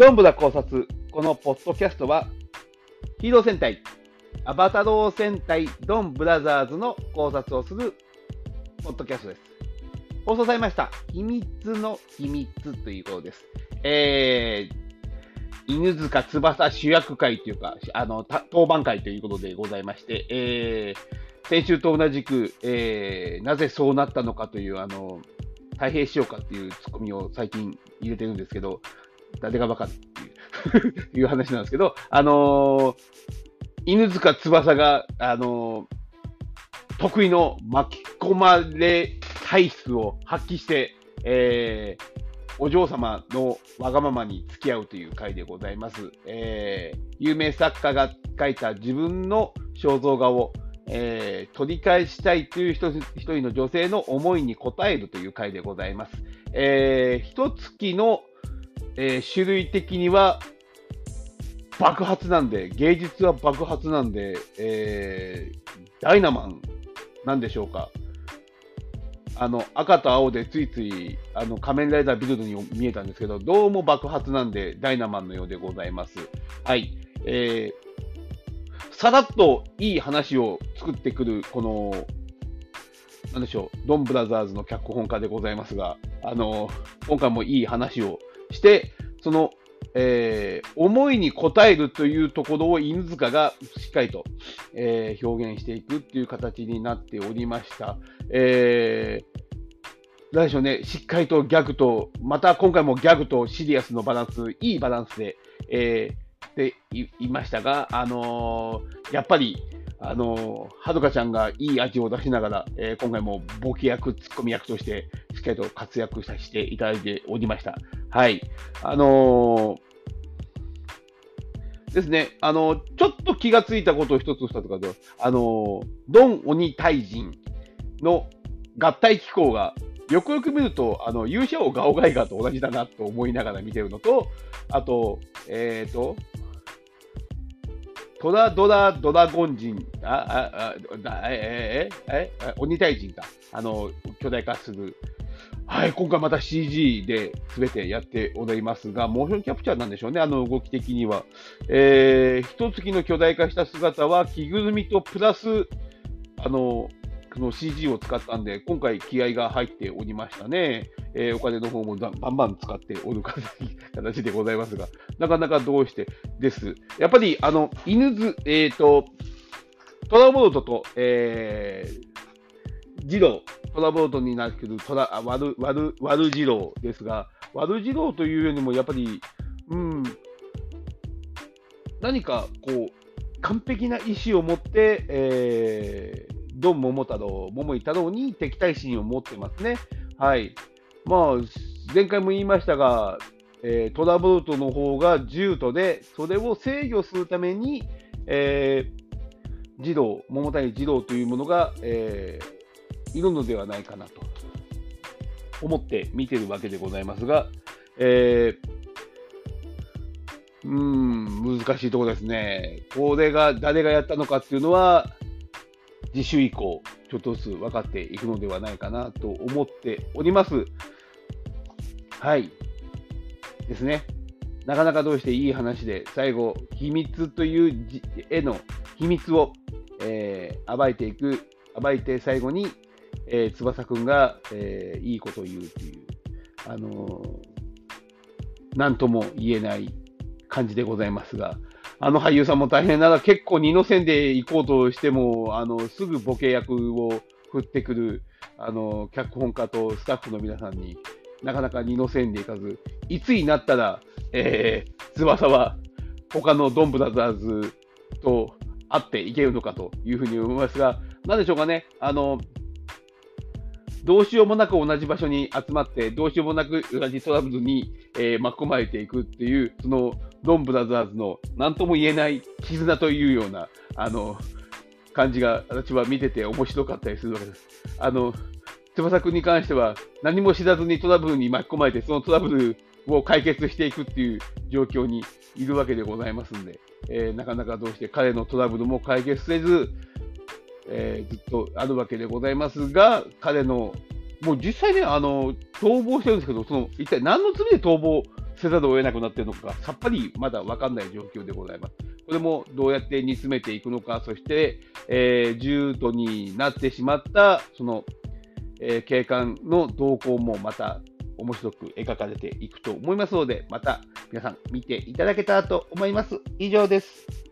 どんぶら考察。このポッドキャストは、ヒーロー戦隊、アバタロー戦隊ドンブラザーズの考察をするポッドキャストです。放送されました。秘密の秘密ということです。えー、犬塚翼主役会というか、あの、当番会ということでございまして、えー、先週と同じく、えー、なぜそうなったのかという、あの、太平しようかっていうツッコミを最近入れてるんですけど、誰がバカっていう いう話なんですけど、あのー、犬塚翼が、あのー、得意の巻き込まれ体質を発揮して、えー、お嬢様のわがままに付き合うという回でございます。えー、有名作家が書いた自分の肖像画を、えー、取り返したいという一人の女性の思いに応えるという回でございます。えー、一月のえー、種類的には爆発なんで、芸術は爆発なんで、えー、ダイナマンなんでしょうか。あの、赤と青でついつい、あの、仮面ライダービルドに見えたんですけど、どうも爆発なんで、ダイナマンのようでございます。はい。えー、さらっといい話を作ってくる、この、なんでしょう、ドンブラザーズの脚本家でございますが、あの、今回もいい話をして、その、えー、思いに応えるというところを犬塚がしっかりと、えー、表現していくっていう形になっておりました。えー、何でしょうね、しっかりとギャグと、また今回もギャグとシリアスのバランス、いいバランスで、えー、でいましたが、あのー、やっぱり、あのー、はるかちゃんがいい味を出しながら、えー、今回もボケ役、ツッコミ役として、しっかりと活躍させていただいておりました。はい。あのー、ですね、あのー、ちょっと気がついたことを一つ二つかと、あのー、ドン鬼退陣の合体機構が、よくよく見ると、あの、勇者王ガオガイガーと同じだなと思いながら見てるのと、あと、えっ、ー、と、トラドラドラゴン人、あ、あ、あ、え、え、え、え、鬼退陣か。あの、巨大化するはい、今回また CG で全てやっておりますが、モーションキャプチャーなんでしょうね、あの動き的には。えー、一月の巨大化した姿は着ぐるみとプラス、あの、この CG を使ったんで、今回気合が入っておりましたね。えー、お金の方もバンバン使っておる形でございますが、なかなかどうしてです。やっぱり、あの、犬ず、えっ、ー、と、トラボルトと、えー、ジロー、トラボートになるけど、トラワルワルワルジローですが、ワルジローというよりも、やっぱり、うん、何かこう、完璧な意志を持って、えー、ドン桃太郎、桃井太郎に敵対心を持ってますね。はい。まあ、前回も言いましたが、えー、トラボルトの方が獣人で、それを制御するために、えー、児童、桃谷児童というものが、えー、いるのではないかなと思って見てるわけでございますが、えー、うーん、難しいところですね。これが誰がやったのかっていうのは、次週以降、ちょっとずつ分かっていくのではないかなと思っております。はい。ですね。なかなかどうしていい話で、最後、秘密という絵の秘密を、えー、暴いていく、暴いて最後にえー、翼くんが、えー、いいことを言うっていう、あのー、なんとも言えない感じでございますが、あの俳優さんも大変な。ら結構二の線で行こうとしても、あの、すぐボケ役を振ってくる、あの、脚本家とスタッフの皆さんになかなか二の線で行かず、いつになったら、えー、翼は他のドンブラザーズと会っていけるのかというふうに思いますが、なんでしょうかね、あの、どうしようもなく同じ場所に集まって、どうしようもなく同じトラブルに、えー、巻き込まれていくっていう、そのドンブラザーズの何とも言えない絆というような、あの、感じが私は見てて面白かったりするわけです。あの、翼くんに関しては何も知らずにトラブルに巻き込まれて、そのトラブルを解決していくっていう状況にいるわけでございますんで、えー、なかなかどうして彼のトラブルも解決せず、えー、ずっとあるわけでございますが、彼の、もう実際ね、あの、逃亡してるんですけど、その、一体何の罪で逃亡せざるを得なくなっているのか、さっぱりまだ分かんない状況でございます。これもどうやって煮詰めていくのか、そして、えー、重度になってしまった、その、えー、警官の動向もまた面白く描かれていくと思いますので、また皆さん見ていただけたらと思います。以上です。